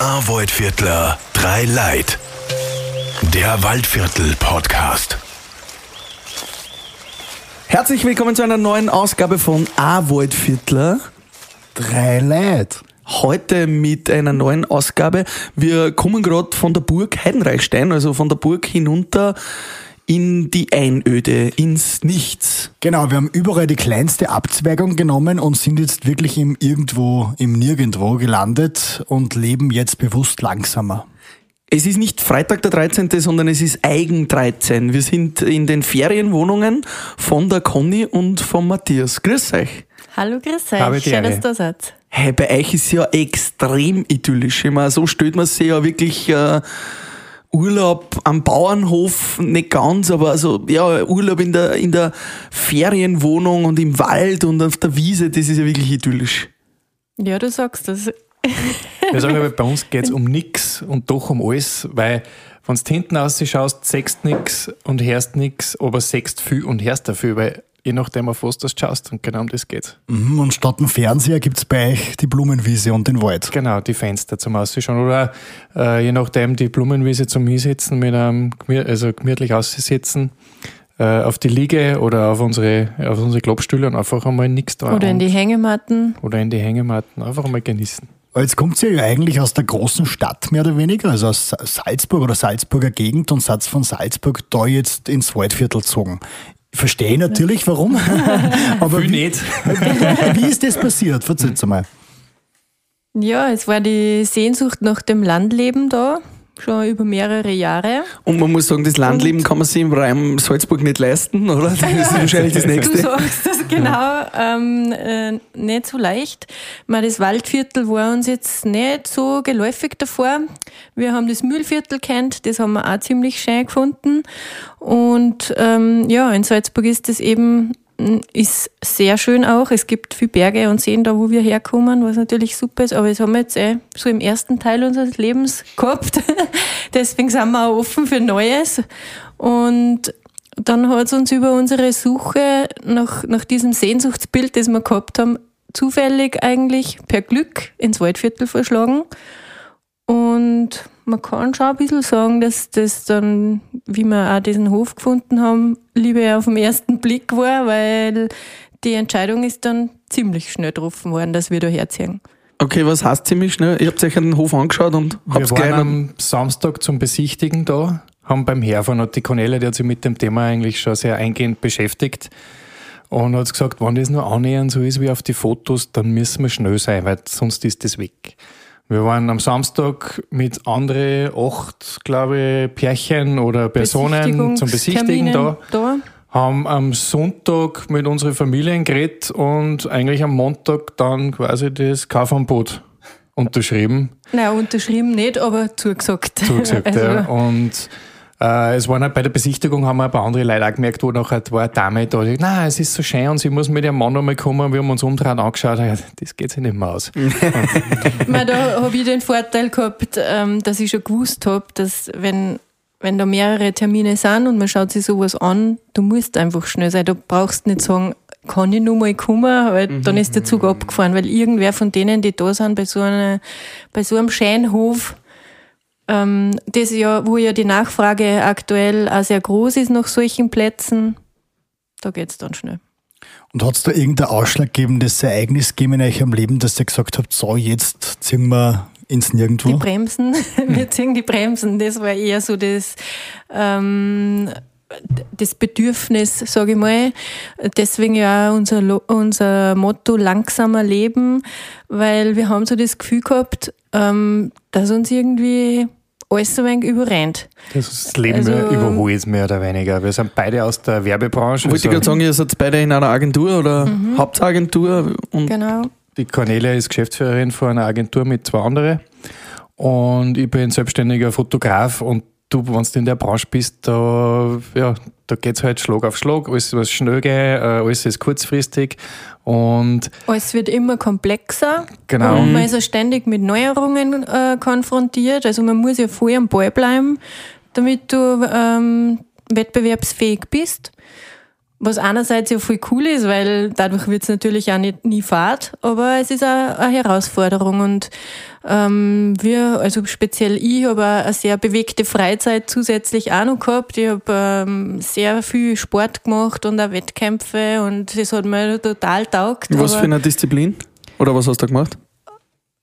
Arvoid-Viertler, drei Leid. Der Waldviertel-Podcast. Herzlich willkommen zu einer neuen Ausgabe von Arvoid-Viertler. Drei Leute. Heute mit einer neuen Ausgabe. Wir kommen gerade von der Burg Heidenreichstein, also von der Burg hinunter in die Einöde, ins Nichts. Genau, wir haben überall die kleinste Abzweigung genommen und sind jetzt wirklich im Irgendwo, im Nirgendwo gelandet und leben jetzt bewusst langsamer. Es ist nicht Freitag der 13., sondern es ist Eigen 13. Wir sind in den Ferienwohnungen von der Conny und von Matthias. Grüß euch. Hallo, grüß euch. Schön, dass ihr da seid. Hey, bei euch ist ja extrem idyllisch. Ich meine, so stellt man sich ja wirklich äh, Urlaub am Bauernhof nicht ganz, aber also ja, Urlaub in der, in der Ferienwohnung und im Wald und auf der Wiese, das ist ja wirklich idyllisch. Ja, du sagst das. Wir sagen aber, bei uns geht es um nix und doch um alles, weil wenn du hinten aus schaust, sechst nix und hörst nix, aber sechst viel und hörst dafür, weil je nachdem auf was du schaust und genau um das geht's. Mhm, Und statt dem Fernseher gibt's bei euch die Blumenwiese und den Wald. Genau, die Fenster zum Ausschauen oder äh, je nachdem die Blumenwiese zum Hinsetzen, mit einem also gemütlich aussitzen, äh, auf die Liege oder auf unsere, auf unsere Klappstühle und einfach einmal nix da. Oder in die Hängematten. oder in die Hängematten, einfach einmal genießen. Jetzt kommt ihr ja eigentlich aus der großen Stadt, mehr oder weniger, also aus Sa- Salzburg oder Salzburger Gegend und seid von Salzburg da jetzt ins Waldviertel gezogen. Ich verstehe natürlich, warum. Aber wie, nicht. wie ist das passiert? Erzähl's mal. Ja, es war die Sehnsucht nach dem Landleben da, schon über mehrere Jahre. Und man muss sagen, das Landleben kann man sich im Raum Salzburg nicht leisten, oder? Das ist wahrscheinlich das Du Nächste. sagst das genau, ähm, äh, nicht so leicht. Mal das Waldviertel war uns jetzt nicht so geläufig davor. Wir haben das Mühlviertel kennt, das haben wir auch ziemlich schön gefunden. Und ähm, ja, in Salzburg ist das eben ist sehr schön auch. Es gibt viele Berge und Seen da, wo wir herkommen, was natürlich super ist. Aber das haben wir jetzt eh so im ersten Teil unseres Lebens gehabt. Deswegen sind wir auch offen für Neues. Und dann hat es uns über unsere Suche nach, nach diesem Sehnsuchtsbild, das wir gehabt haben, zufällig eigentlich per Glück ins Waldviertel verschlagen. Und man kann schon ein bisschen sagen, dass das dann, wie wir auch diesen Hof gefunden haben, Liebe auf den ersten Blick war, weil die Entscheidung ist dann ziemlich schnell getroffen worden, dass wir da herziehen. Okay, was heißt ziemlich schnell? Ihr habt euch den Hof angeschaut und Wir habt's waren gleich am Samstag zum Besichtigen da, haben beim Herfahren und die Cornelia, die hat sich mit dem Thema eigentlich schon sehr eingehend beschäftigt und hat gesagt, wenn das nur annähernd so ist wie auf die Fotos, dann müssen wir schnell sein, weil sonst ist das weg. Wir waren am Samstag mit andere acht, glaube ich, Pärchen oder Personen zum Besichtigen da, da. haben am Sonntag mit unseren Familien geredet und eigentlich am Montag dann quasi das Kaufangebot unterschrieben Nein, unterschrieben nicht, aber zugesagt. zugesagt. Also, ja. Und äh, es waren halt bei der Besichtigung, haben wir ein paar andere Leute auch gemerkt, wo nachher war eine Dame da, die, na, es ist so schön und sie muss mit ihrem Mann nochmal kommen. Wir haben uns umdrehen angeschaut, ja, das geht sich nicht mehr aus. Weil da habe ich den Vorteil gehabt, ähm, dass ich schon gewusst habe, dass wenn, wenn da mehrere Termine sind und man schaut sich sowas an, du musst einfach schnell sein. Du brauchst nicht sagen, kann ich nur mal kommen, weil dann ist der Zug abgefahren, weil irgendwer von denen, die da sind, bei so, einer, bei so einem Scheinhof, ähm, das ja, wo ja die Nachfrage aktuell auch sehr groß ist nach solchen Plätzen, da geht's dann schnell. Und hat's da irgendein ausschlaggebendes Ereignis gegeben in eurem Leben, dass ihr gesagt habt, so, jetzt ziehen wir ins Die Nirgendwo? Bremsen, wir ziehen die Bremsen, das war eher so das, ähm, das Bedürfnis, sage ich mal. Deswegen ja unser, unser Motto langsamer leben, weil wir haben so das Gefühl gehabt, ähm, dass uns irgendwie alles so ein wenig überrennt. Das Leben Also- überholt mehr oder weniger. Wir sind beide aus der Werbebranche. Wollte ich also gerade sagen, ihr seid beide in einer Agentur oder Hauptagentur und Genau. Die Cornelia ist Geschäftsführerin von einer Agentur mit zwei anderen. Und ich bin selbstständiger Fotograf und du, wenn du in der Branche bist, da, ja, da geht's halt Schlag auf Schlag, alles muss schnell gehen, äh, alles ist kurzfristig und Alles wird immer komplexer. Genau. Und man ist ja ständig mit Neuerungen äh, konfrontiert. Also man muss ja voll am Ball bleiben, damit du ähm, wettbewerbsfähig bist. Was einerseits ja voll cool ist, weil dadurch wird es natürlich auch nicht, nie Fahrt, aber es ist auch eine Herausforderung und ähm, wir, also speziell ich, habe eine sehr bewegte Freizeit zusätzlich auch noch gehabt. Ich habe ähm, sehr viel Sport gemacht und auch Wettkämpfe und das hat mir total taugt. Was für eine Disziplin? Oder was hast du gemacht?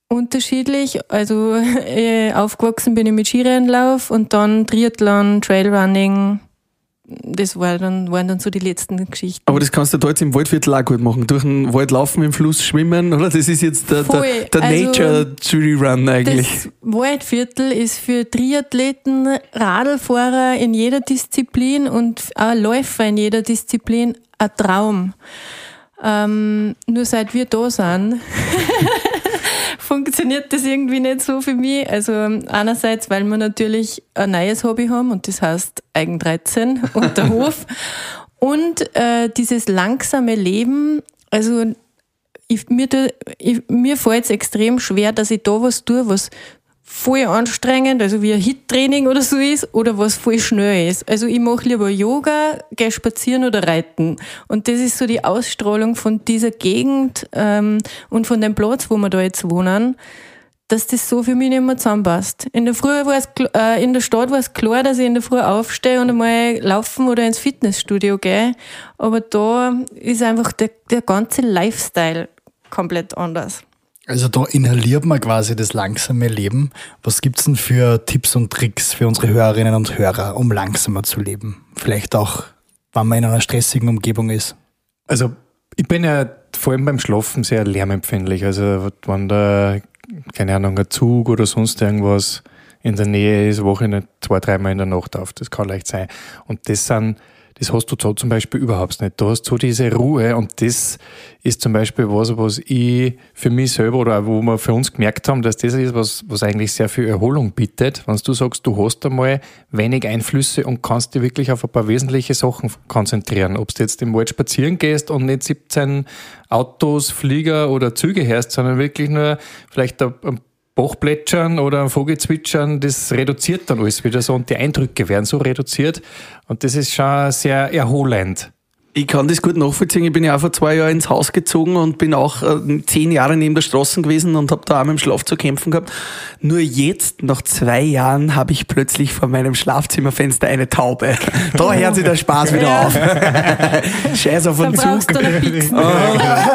Unterschiedlich. Also äh, aufgewachsen bin ich mit Skirennlauf und dann Triathlon, Trailrunning, das war dann, waren dann so die letzten Geschichten. Aber das kannst du da jetzt im Waldviertel auch gut machen. Durch den Wald laufen, im Fluss schwimmen, oder? Das ist jetzt der, der, der also Nature Jury Run eigentlich. Das Waldviertel ist für Triathleten, Radlfahrer in jeder Disziplin und auch Läufer in jeder Disziplin ein Traum. Ähm, nur seit wir da sind, funktioniert das irgendwie nicht so für mich. Also einerseits, weil wir natürlich ein neues Hobby haben und das heißt Eigen 13 und der Hof. Und äh, dieses langsame Leben, also ich, mir, ich, mir fällt es extrem schwer, dass ich da was tue, was voll anstrengend, also wie ein Hit-Training oder so ist, oder was voll schnell ist. Also ich mache lieber Yoga, gehe spazieren oder reiten. Und das ist so die Ausstrahlung von dieser Gegend ähm, und von dem Platz, wo wir da jetzt wohnen, dass das so für mich nicht mehr zusammenpasst. In der Früh war es, äh, in der Stadt war es klar, dass ich in der Früh aufstehe und einmal laufen oder ins Fitnessstudio gehe. Aber da ist einfach der, der ganze Lifestyle komplett anders. Also da inhaliert man quasi das langsame Leben. Was gibt's denn für Tipps und Tricks für unsere Hörerinnen und Hörer, um langsamer zu leben? Vielleicht auch, wenn man in einer stressigen Umgebung ist. Also ich bin ja vor allem beim Schlafen sehr lärmempfindlich. Also wenn da, keine Ahnung, ein Zug oder sonst irgendwas in der Nähe ist, wache ich nicht zwei, dreimal in der Nacht auf. Das kann leicht sein. Und das sind das hast du so zum Beispiel überhaupt nicht. Du hast so diese Ruhe und das ist zum Beispiel was, was ich für mich selber oder wo wir für uns gemerkt haben, dass das ist was, was eigentlich sehr viel Erholung bietet. Wenn du sagst, du hast einmal wenig Einflüsse und kannst dich wirklich auf ein paar wesentliche Sachen konzentrieren. Ob du jetzt im Wald spazieren gehst und nicht 17 Autos, Flieger oder Züge hörst, sondern wirklich nur vielleicht ein Bachplätschern oder ein Vogelzwitschern, das reduziert dann alles wieder so und die Eindrücke werden so reduziert und das ist schon sehr erholend. Ich kann das gut nachvollziehen. Ich bin ja auch vor zwei Jahren ins Haus gezogen und bin auch äh, zehn Jahre neben der Straße gewesen und habe da auch mit dem Schlaf zu kämpfen gehabt. Nur jetzt, nach zwei Jahren, habe ich plötzlich vor meinem Schlafzimmerfenster eine Taube. Da hört sich der Spaß wieder auf. Scheiß auf den Zug. Oh,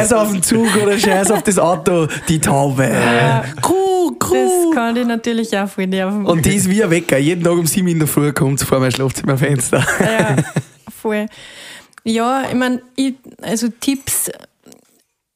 Scheiß auf den Zug oder Scheiß auf das Auto, die Taube. Ja. Kuh, kuh. Das kann ich natürlich auch voll nerven. Und die ist wie ein Wecker. Jeden Tag um sieben in der Früh kommt vor mein Schlafzimmerfenster. Ja, voll. Ja, ich meine, also Tipps,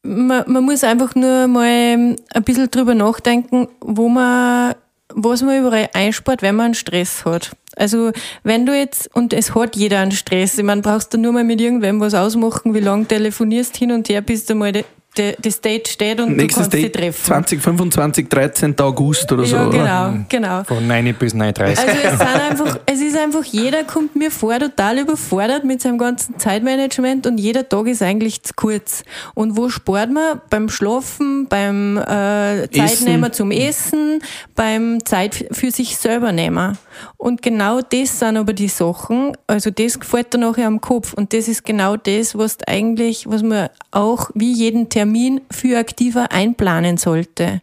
man, man muss einfach nur mal ein bisschen drüber nachdenken, wo man, was man überall einspart, wenn man Stress hat. Also wenn du jetzt, und es hat jeder einen Stress, ich meine, brauchst du nur mal mit irgendwem was ausmachen, wie lange telefonierst hin und her, bis du mal die, die Stage steht und Nächstes du kannst Date sie treffen. 20, 25, 13. August oder ja, so. Genau, oder? genau. Von 9 bis 9.30 Also es, sind einfach, es ist einfach, jeder kommt mir vor total überfordert mit seinem ganzen Zeitmanagement und jeder Tag ist eigentlich zu kurz. Und wo spart man? Beim Schlafen, beim äh, Zeitnehmen zum Essen, beim Zeit für sich selber nehmen. Und genau das sind aber die Sachen, also das gefällt dir nachher am Kopf und das ist genau das, was eigentlich, was man auch wie jeden Termin für aktiver einplanen sollte.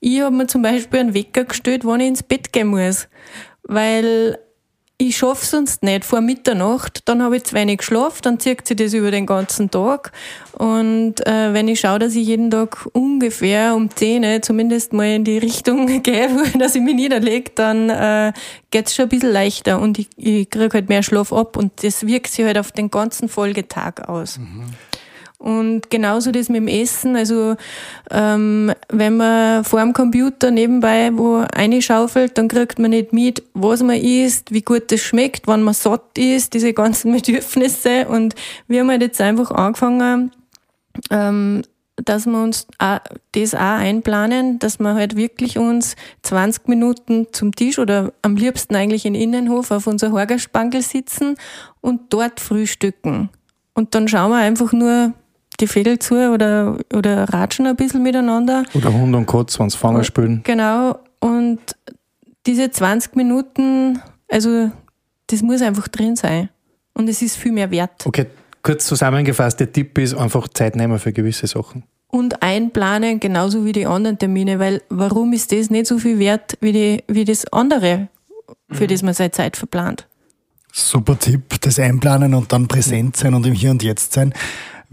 Ich habe mir zum Beispiel einen Wecker gestellt, wann ich ins Bett gehen muss, weil ich schaffe sonst nicht vor Mitternacht, dann habe ich zu wenig geschlafen, dann zieht sich das über den ganzen Tag. Und äh, wenn ich schaue, dass ich jeden Tag ungefähr um 10 zumindest mal in die Richtung gehe, dass ich mich niederlege, dann äh, geht es schon ein bisschen leichter und ich, ich kriege halt mehr Schlaf ab und das wirkt sich halt auf den ganzen Folgetag aus. Mhm. Und genauso das mit dem Essen. Also ähm, wenn man vor dem Computer nebenbei wo reinschaufelt, dann kriegt man nicht mit, was man isst, wie gut das schmeckt, wann man satt ist, diese ganzen Bedürfnisse. Und wir haben halt jetzt einfach angefangen, ähm, dass wir uns auch das auch einplanen, dass wir halt wirklich uns 20 Minuten zum Tisch oder am liebsten eigentlich in Innenhof auf unser Horgerspankel sitzen und dort frühstücken. Und dann schauen wir einfach nur, die Vögel zu oder, oder ratschen ein bisschen miteinander. Oder Hund und Katz, wenn sie Fangen spielen. Genau. Und diese 20 Minuten, also das muss einfach drin sein. Und es ist viel mehr wert. Okay, kurz zusammengefasst, der Tipp ist einfach Zeit nehmen für gewisse Sachen. Und einplanen, genauso wie die anderen Termine, weil warum ist das nicht so viel wert wie, die, wie das andere, für das man seine Zeit verplant? Super Tipp, das Einplanen und dann präsent sein und im Hier und Jetzt sein.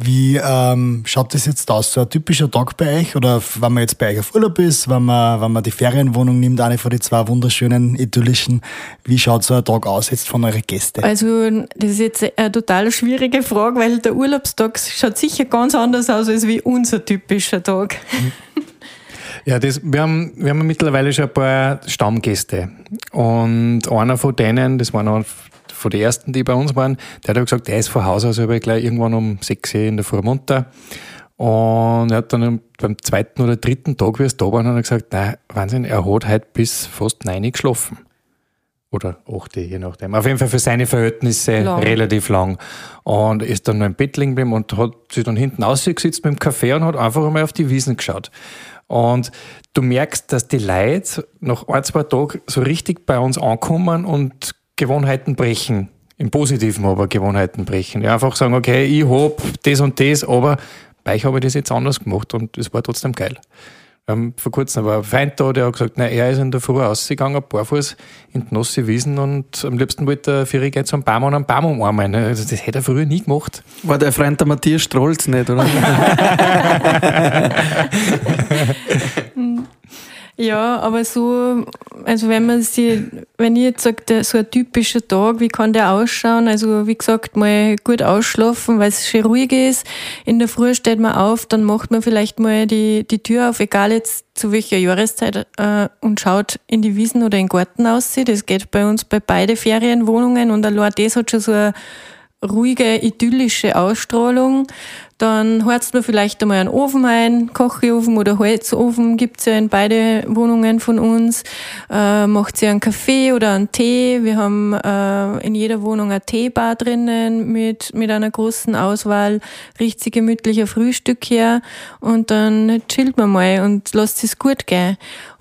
Wie ähm, schaut das jetzt aus? So ein typischer Tag bei euch? Oder wenn man jetzt bei euch auf Urlaub ist, wenn man, wenn man die Ferienwohnung nimmt, eine von den zwei wunderschönen, idyllischen, wie schaut so ein Tag aus jetzt von euren Gästen? Also, das ist jetzt eine total schwierige Frage, weil der Urlaubstag schaut sicher ganz anders aus als wie unser typischer Tag. Ja, das, wir, haben, wir haben mittlerweile schon ein paar Stammgäste. Und einer von denen, das war noch von den ersten, die bei uns waren, der hat gesagt, der ist von Haus aus aber gleich irgendwann um 6 Uhr in der Früh munter. Und er hat dann beim zweiten oder dritten Tag, wie es da war, hat er gesagt, nein, Wahnsinn, er hat heute bis fast neun geschlafen. Oder achte, je nachdem. Auf jeden Fall für seine Verhältnisse Lang. relativ lang. Und ist dann noch im Bett liegen geblieben und hat sich dann hinten ausgesetzt mit dem Kaffee und hat einfach einmal auf die Wiesen geschaut. Und du merkst, dass die Leute nach ein, zwei Tagen so richtig bei uns ankommen und Gewohnheiten brechen. Im Positiven aber Gewohnheiten brechen. Ja, einfach sagen, okay, ich hab das und das, aber bei euch habe ich das jetzt anders gemacht und es war trotzdem geil. Wir haben vor kurzem war ein Feind da, der hat gesagt, nein, er ist in der Früh rausgegangen, barfuß in die nasse Wiesen und am liebsten wollte er für gehen zum Baum und einen Baum umarmen. Also das hätte er früher nie gemacht. War der Freund der Matthias Strolz nicht, oder? Ja, aber so, also wenn man sie, wenn ich jetzt sage, so ein typischer Tag, wie kann der ausschauen? Also wie gesagt, mal gut ausschlafen, weil es schön ruhig ist. In der Früh steht man auf, dann macht man vielleicht mal die, die Tür auf, egal jetzt zu welcher Jahreszeit, äh, und schaut in die Wiesen oder in den Garten aus. Das geht bei uns bei beide Ferienwohnungen und allein das hat schon so eine ruhige, idyllische Ausstrahlung. Dann heizt man vielleicht einmal einen Ofen ein, Kochofen oder Holzofen gibt's ja in beide Wohnungen von uns. Äh, macht sie einen Kaffee oder einen Tee. Wir haben äh, in jeder Wohnung eine Teebar drinnen mit, mit einer großen Auswahl. Riecht sie gemütlicher Frühstück her und dann chillt man mal und lasst es gut gehen.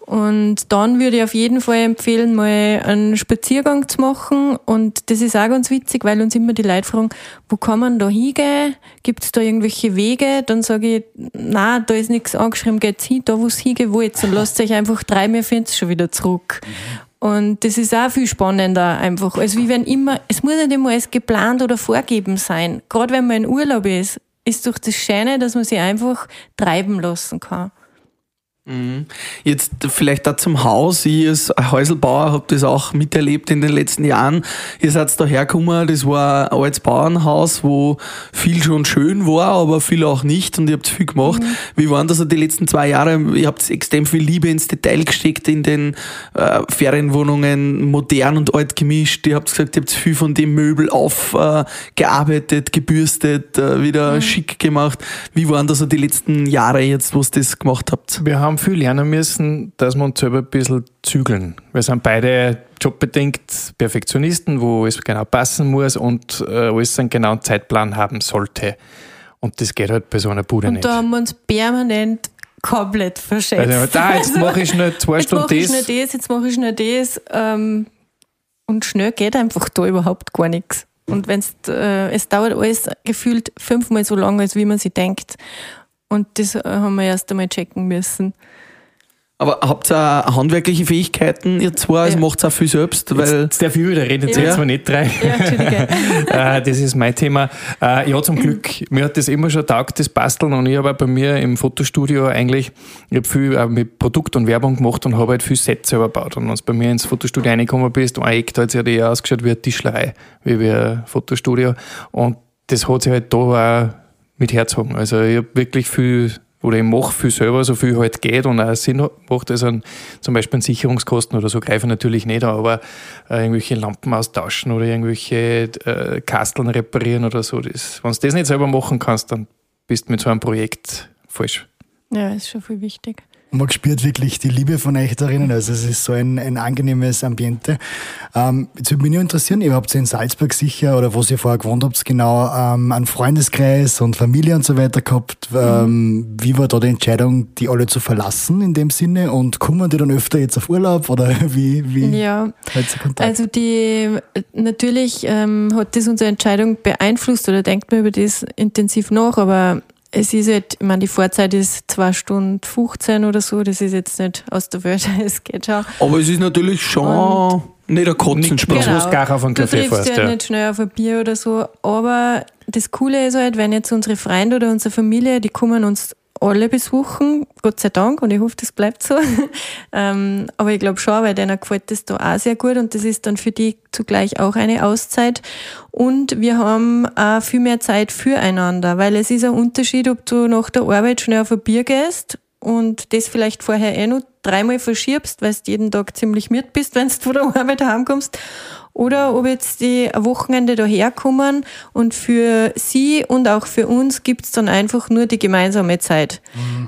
Und dann würde ich auf jeden Fall empfehlen, mal einen Spaziergang zu machen. Und das ist auch ganz witzig, weil uns immer die Leute fragen, wo kann man da hingehen? Gibt es da irgendwelche Wege? Dann sage ich, na, da ist nichts angeschrieben, geht's hin, da wo es hingehen wollt. Und lasst euch einfach drei, wir finden's schon wieder zurück. Und das ist auch viel spannender einfach. Also wie wenn immer, es muss nicht immer alles geplant oder vorgeben sein. Gerade wenn man in Urlaub ist, ist doch das Schöne, dass man sich einfach treiben lassen kann. Jetzt vielleicht da zum Haus. Ich als Häuselbauer habe das auch miterlebt in den letzten Jahren. Ihr seid da hergekommen, das war ein altes Bauernhaus, wo viel schon schön war, aber viel auch nicht und ihr habt viel gemacht. Wie waren das so die letzten zwei Jahre? Ihr habt extrem viel Liebe ins Detail gesteckt in den äh, Ferienwohnungen, modern und alt gemischt. Ihr habt gesagt, ihr habt viel von dem Möbel aufgearbeitet, äh, gearbeitet, gebürstet, äh, wieder schick gemacht. Wie waren das so die letzten Jahre jetzt, wo ihr das gemacht habt? Wir haben viel lernen müssen, dass wir uns selber ein bisschen zügeln. Wir sind beide jobbedingt Perfektionisten, wo es genau passen muss und äh, alles einen genauen Zeitplan haben sollte. Und das geht halt bei so einer Bude Und nicht. da haben wir uns permanent komplett verschätzt. Also, da, jetzt mache ich schnell zwei jetzt Stunden mache ich das. schnell das, jetzt mache ich schnell das. Ähm, und schnell geht einfach da überhaupt gar nichts. Und wenn's, äh, es dauert alles gefühlt fünfmal so lange, als wie man sich denkt. Und das äh, haben wir erst einmal checken müssen. Aber habt ihr auch handwerkliche Fähigkeiten, ihr zwei? Also Ja. macht auch viel selbst, weil. Jetzt darf ich wieder reden, jetzt Ja. jetzt mal nicht drei. Ja, Entschuldige. äh, das ist mein Thema. Äh, ja, zum Glück. Mir hat das immer schon taugt, das Basteln. Und ich habe auch bei mir im Fotostudio eigentlich, ich habe viel mit Produkt und Werbung gemacht und habe halt viel Sets selber gebaut. Und wenn du bei mir ins Fotostudio reingekommen bist, ein Eck, da hat es ja eher ausgeschaut wie eine Tischlerei, wie wie ein Fotostudio. Und das hat sich halt da auch mit herzogen. Also ich habe wirklich viel oder ich mache viel selber, so viel halt geht und auch Sinn macht. Also zum Beispiel an Sicherungskosten oder so greife ich natürlich nicht an, aber äh, irgendwelche Lampen austauschen oder irgendwelche äh, Kasteln reparieren oder so. Wenn du das nicht selber machen kannst, dann bist du mit so einem Projekt falsch. Ja, ist schon viel wichtig. Man spürt wirklich die Liebe von euch darinnen. Also es ist so ein, ein angenehmes Ambiente. Ähm, jetzt würde mich nur interessieren, ihr habt in Salzburg sicher, oder wo ihr vorher gewohnt habt, genau ähm, einen Freundeskreis und Familie und so weiter gehabt. Ähm, wie war da die Entscheidung, die alle zu verlassen in dem Sinne? Und kommen die dann öfter jetzt auf Urlaub oder wie, wie Ja, Kontakt? also die natürlich ähm, hat das unsere Entscheidung beeinflusst oder denkt man über das intensiv nach, aber es ist halt, ich meine, die Fahrzeit ist zwei Stunden 15 oder so, das ist jetzt nicht aus der Welt, es geht schon. Aber es ist natürlich schon Und- nicht ein Kotzensprung. Genau. du gar auf einen du Kaffee triffst fährst, ja. nicht schnell auf ein Bier oder so, aber das Coole ist halt, wenn jetzt unsere Freunde oder unsere Familie, die kommen uns alle besuchen, Gott sei Dank, und ich hoffe, das bleibt so. ähm, aber ich glaube schon, weil denen gefällt das da auch sehr gut und das ist dann für die zugleich auch eine Auszeit. Und wir haben auch viel mehr Zeit füreinander, weil es ist ein Unterschied, ob du nach der Arbeit schnell auf ein Bier gehst und das vielleicht vorher eh noch dreimal verschiebst, weil du jeden Tag ziemlich müde bist, wenn du von der Arbeit heimkommst. Oder ob jetzt die am Wochenende daherkommen und für sie und auch für uns gibt's dann einfach nur die gemeinsame Zeit.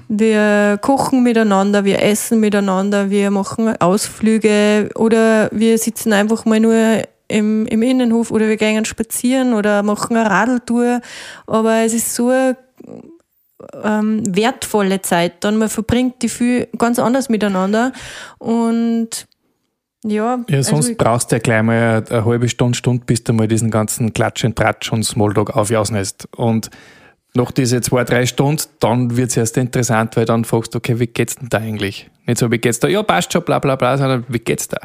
Wir kochen miteinander, wir essen miteinander, wir machen Ausflüge oder wir sitzen einfach mal nur im, im Innenhof oder wir gehen spazieren oder machen eine Radeltour. Aber es ist so eine ähm, wertvolle Zeit. Dann man verbringt die viel ganz anders miteinander. Und ja, Ja, sonst also, brauchst du ja gleich mal eine, halbe Stunde, Stunde, bis du mal diesen ganzen Klatsch und Tratsch und Smalltalk aufjausnest. Und nach diese zwei, drei Stunden, dann wird's erst interessant, weil dann fragst du, okay, wie geht's denn da eigentlich? Nicht so, wie geht's da? Ja, passt schon, bla bla bla, sondern wie geht's da?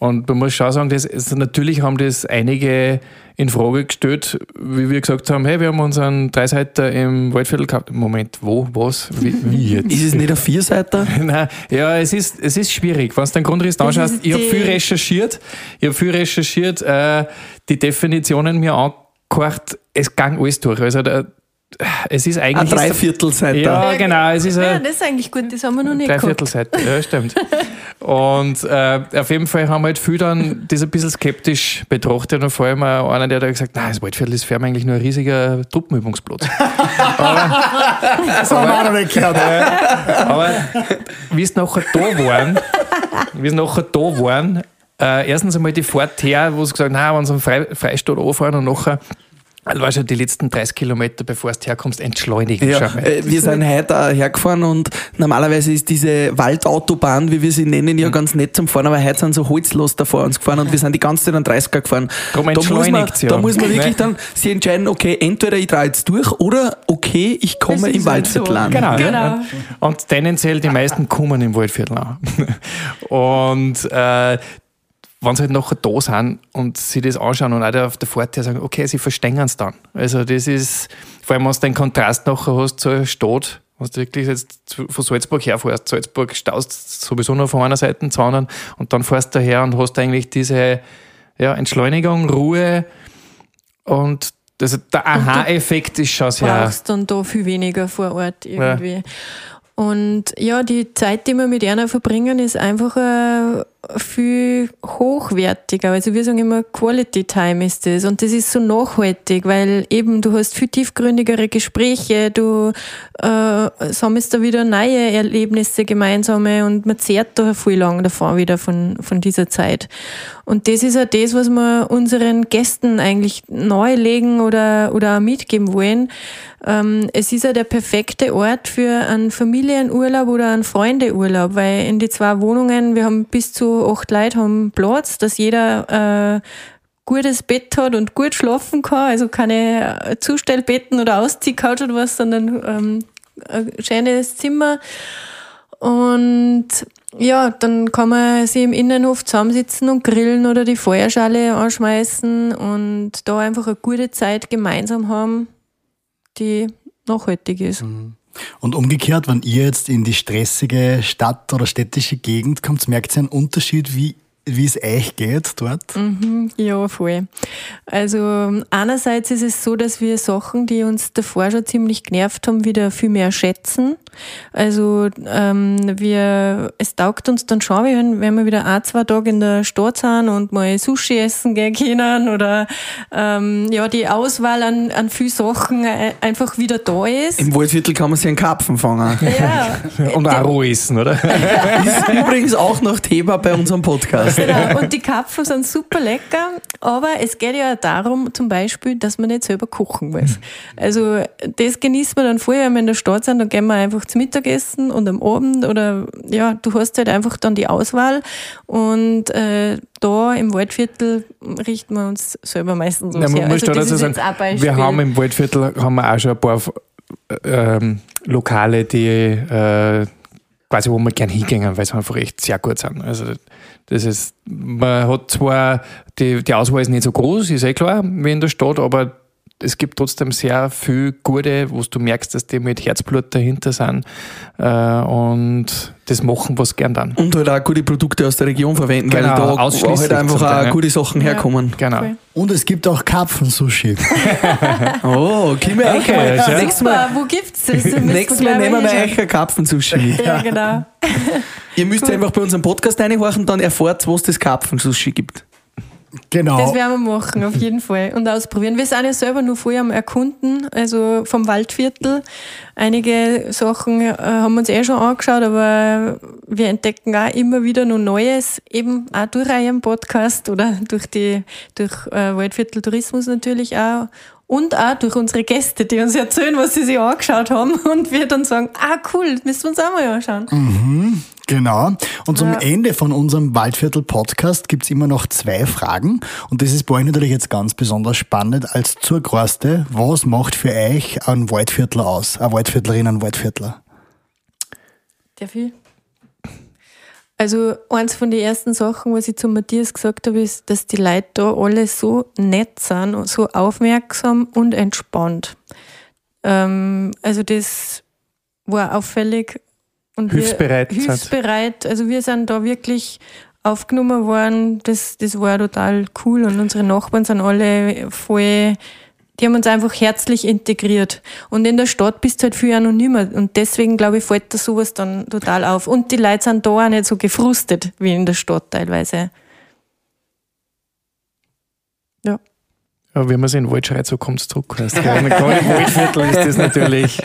Und man muss schon sagen, das, also natürlich haben das einige in Frage gestellt, wie wir gesagt haben, hey, wir haben unseren Dreiseiter im Waldviertel gehabt. Moment, wo, was, wie, wie jetzt? Ist es nicht ein Vierseiter? Nein, ja, es ist, es ist schwierig. Wenn du den Grundriss anschaust, ist ich habe viel recherchiert, ich habe viel recherchiert, äh, die Definitionen mir angehört, es ging alles durch. Also da, es ist Ein eigentlich... Dreiviertelseiter. Ja, genau, es ist ja, ein das ist eigentlich gut, das haben wir noch nicht gehabt. Dreiviertelseite. Ja, stimmt. Und äh, auf jeden Fall haben halt viele dann das ein bisschen skeptisch betrachtet und vor allem auch einer, der da gesagt hat, nein, das Waldviertel ist für mich eigentlich nur ein riesiger Truppenübungsplatz. das haben wir auch noch nicht gehört. Aber wie es nachher da waren, wie es nachher da waren, äh, erstens einmal die Fahrt her, wo sie gesagt haben, wenn sie am Frei, Freistaat anfahren und nachher, also weißt du, die letzten 30 Kilometer, bevor du herkommst, entschleunigen. Ja, äh, wir sind heute auch hergefahren und normalerweise ist diese Waldautobahn, wie wir sie nennen, Mhm. ja ganz nett zum Fahren, aber heute sind so Holzlos da vor uns gefahren und wir sind die ganze Zeit an 30er gefahren. Drum da muss man, ja. da muss man wirklich Ne? dann sich entscheiden, okay, entweder ich drehe jetzt durch oder okay, ich komme im Waldviertel so. an. Genau. Genau. Ja. Und tendenziell die meisten kommen im Waldviertel an. Und äh, wenn sie halt nachher da sind und sie das anschauen und auch auf der Fahrt her sagen, okay, sie verstehen es dann. Also das ist, vor allem wenn du den Kontrast nachher hast zur Stadt, wenn du wirklich jetzt von Salzburg herfährst, Salzburg staust sowieso nur von einer Seite zur anderen und dann fährst du daher und hast eigentlich diese ja, Entschleunigung, Ruhe und also der Aha-Effekt ist schon sehr... brauchst dann da viel weniger vor Ort irgendwie. Und ja, die Zeit, die wir mit einer verbringen, ist einfach äh, viel hochwertiger. Also wir sagen immer, Quality Time ist das. Und das ist so nachhaltig, weil eben du hast viel tiefgründigere Gespräche, du äh, sammelst da wieder neue Erlebnisse gemeinsame und man zehrt da viel lang davon wieder von, von dieser Zeit. Und das ist ja das, was wir unseren Gästen eigentlich neu legen oder, oder auch mitgeben wollen. Ähm, es ist ja der perfekte Ort für einen Familienurlaub oder einen Freundeurlaub, weil in die zwei Wohnungen, wir haben bis zu acht Leute haben Platz, dass jeder äh, gutes Bett hat und gut schlafen kann, also keine äh, Zustellbetten oder Ausziehcouch oder was, sondern ähm, ein schönes Zimmer. Und ja, dann kann man sich im Innenhof zusammensitzen und grillen oder die Feuerschale anschmeißen und da einfach eine gute Zeit gemeinsam haben, die nachhaltig ist. Und umgekehrt, wenn ihr jetzt in die stressige Stadt oder städtische Gegend kommt, merkt ihr einen Unterschied, wie wie es euch geht dort? Ja, voll. Also einerseits ist es so, dass wir Sachen, die uns davor schon ziemlich genervt haben, wieder viel mehr schätzen. Also ähm, wir, es taugt uns dann schon, wenn, wenn wir wieder ein, zwei Tage in der Stadt sind und mal Sushi essen gehen können oder ähm, ja, die Auswahl an, an viel Sachen äh, einfach wieder da ist. Im Waldviertel kann man sich einen Karpfen fangen. Ja, Und auch roh essen, oder? ist übrigens auch noch Thema bei unserem Podcast. Genau, und die Kapfen sind super lecker, aber es geht ja auch darum, zum Beispiel, dass man nicht selber kochen muss. Also, das genießt man dann vorher, wenn wir in der Stadt sind, dann gehen wir einfach zum Mittagessen und am Abend oder, ja, du hast halt einfach dann die Auswahl und, äh, da im Waldviertel richten wir uns selber meistens Ja, man muss Also, da das dazu sagen, wir haben im Waldviertel haben wir auch schon ein paar ähm, Lokale, die äh, quasi, wo wir gern hingehen, weil sie einfach echt sehr gut sind. Also das ist, man hat zwar, die, die Auswahl ist nicht so groß, ist eh klar, wie in der Stadt, aber es gibt trotzdem sehr viel gute, wo du merkst, dass die mit Herzblut dahinter sind äh, und das machen, was gern dann. Und halt auch gute Produkte aus der Region verwenden, Genau, weil da ausschließlich halt einfach Teil, auch ja. gute Sachen herkommen. Genau. Voll. Und es gibt auch Karpfen-Sushi. Oh, können wir Okay, okay, ja. nächstes Mal, Super, wo gibt's das? Nächstes Mal nehmen wir einen Karpfen-Sushi. Ja, genau. Ihr müsst einfach bei unserem Podcast reinhorchen, dann erfahrt, was das Karpfen-Sushi gibt. Genau. Das werden wir machen, auf jeden Fall. Und ausprobieren. Wir sind ja selber nur vorher am Erkunden, also vom Waldviertel. Einige Sachen äh, haben wir uns eh schon angeschaut, aber wir entdecken auch immer wieder noch Neues, eben auch durch euren Podcast oder durch die, durch äh, Waldviertel Tourismus natürlich auch. Und auch durch unsere Gäste, die uns erzählen, was sie sich angeschaut haben und wir dann sagen, ah cool, das müssen wir uns auch mal anschauen. Genau. Und zum Ja. Ende von unserem Waldviertel-Podcast gibt's immer noch zwei Fragen. Und das ist bei euch natürlich jetzt ganz besonders spannend als Zurgroste. Was macht für euch ein Waldviertler aus? Eine Waldviertlerin, ein Waldviertler? Darf ich? Also, eins von den ersten Sachen, was ich zu Matthias gesagt habe, ist, dass die Leute da alle so nett sind, und so aufmerksam und entspannt. Ähm, also, das war auffällig. Und Hilfsbereit Wir, hilfsbereit. Also, wir sind da wirklich aufgenommen worden. Das, das war total cool. Und unsere Nachbarn sind alle voll die haben uns einfach herzlich integriert. Und in der Stadt bist du halt viel anonymer. Und deswegen, glaube ich, fällt da sowas dann total auf. Und die Leute sind da auch nicht so gefrustet wie in der Stadt teilweise. Ja. Ja, wenn man sich in den Wald schreit, so kommt es zurück. Heißt? Gerade im Waldviertel ist das natürlich.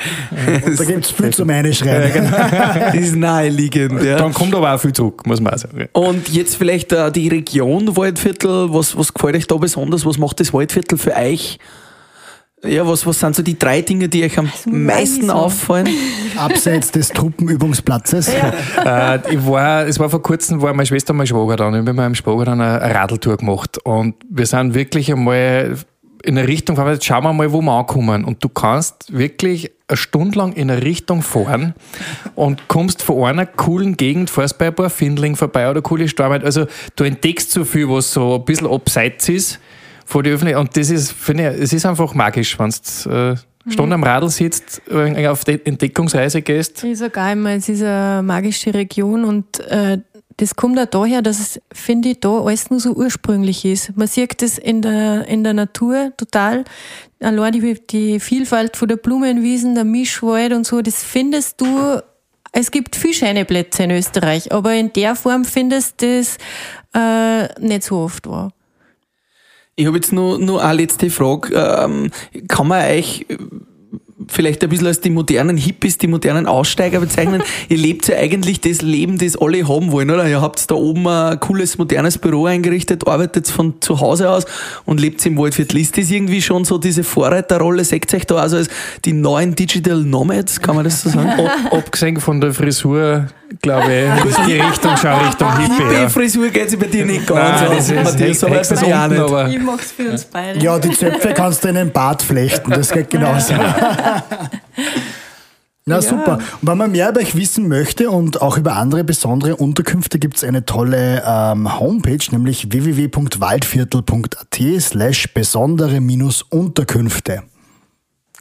Und da gibt's viel zum Einschreiben. Das ist naheliegend, ja. Dann kommt aber auch viel zurück, muss man auch sagen. Und jetzt vielleicht äh, die Region Waldviertel, was, was gefällt euch da besonders? Was macht das Waldviertel für euch? Ja, was, was sind so die drei Dinge, die euch am meisten so. auffallen? Abseits des Truppenübungsplatzes. äh, ich war, es war vor kurzem, war meine Schwester und mein Schwager da und ich habe mit meinem Schwager dann eine, Radltour gemacht. Und wir sind wirklich einmal in eine Richtung gefahren, jetzt schauen wir mal, wo wir ankommen. Und du kannst wirklich eine Stunde lang in eine Richtung fahren und kommst von einer coolen Gegend, fährst bei ein paar Findling vorbei oder coole Stormheit. Also du entdeckst so viel, was so ein bisschen abseits ist von der Öffentlichkeit. Und das ist, finde ich, es ist einfach magisch, wenn du äh, Stunde am Radl sitzt, äh, auf die Entdeckungsreise gehst. Ich sage immer, es ist eine magische Region und äh, das kommt auch daher, dass es, finde ich, da alles nur so ursprünglich ist. Man sieht das in der, in der Natur total. Allein die, die Vielfalt von der Blumenwiesen, der Mischwald und so, das findest du es gibt viele schöne Plätze in Österreich, aber in der Form findest du das äh, nicht so oft wahr. Ich habe jetzt nur, nur eine letzte Frage. Ähm, kann man euch vielleicht ein bisschen als die modernen Hippies, die modernen Aussteiger bezeichnen? Ihr lebt ja eigentlich das Leben, das alle haben wollen, oder? Ihr habt da oben ein cooles, modernes Büro eingerichtet, arbeitet von zu Hause aus und lebt im Waldviertel. Ist das irgendwie schon so diese Vorreiterrolle? Seht ihr euch da also als die neuen Digital Nomads? Kann man das so sagen? Ab, abgesehen von der Frisur, glaube ich, ist die Richtung schon Richtung Hippie. Die Ja. Frisur geht sich bei dir nicht ganz Nein, aus, das ist Matthias, auch nicht. aber Ich mach's für uns beide. Ja, die Zöpfe kannst du in den Bart flechten, das geht genauso. Na super. Und wenn man mehr über euch wissen möchte und auch über andere besondere Unterkünfte, gibt's eine tolle ähm, Homepage, nämlich www.waldviertel.at slash besondere-unterkünfte.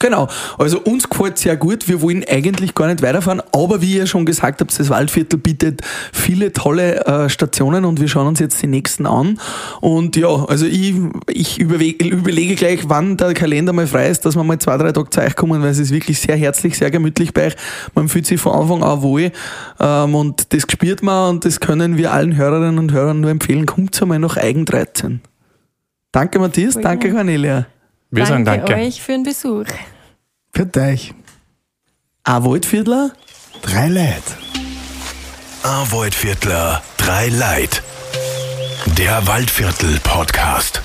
Genau. Also uns gefällt sehr gut. Wir wollen eigentlich gar nicht weiterfahren, aber wie ihr schon gesagt habt, das Waldviertel bietet viele tolle äh, Stationen und wir schauen uns jetzt die nächsten an. Und ja, also ich, ich überlege, überlege gleich, wann der Kalender mal frei ist, dass wir mal zwei, drei Tage zu euch kommen, weil es ist wirklich sehr herzlich, sehr gemütlich bei euch. Man fühlt sich von Anfang an wohl ähm, und das spürt man und das können wir allen Hörerinnen und Hörern nur empfehlen. Kommt einmal nach Eigen 13. Danke Matthias, danke Cornelia. Wir sagen danke. euch für den Besuch. Für euch. Ein Waldviertler? Drei Leid. Ein Waldviertler, drei Leid. Der Waldviertel Podcast.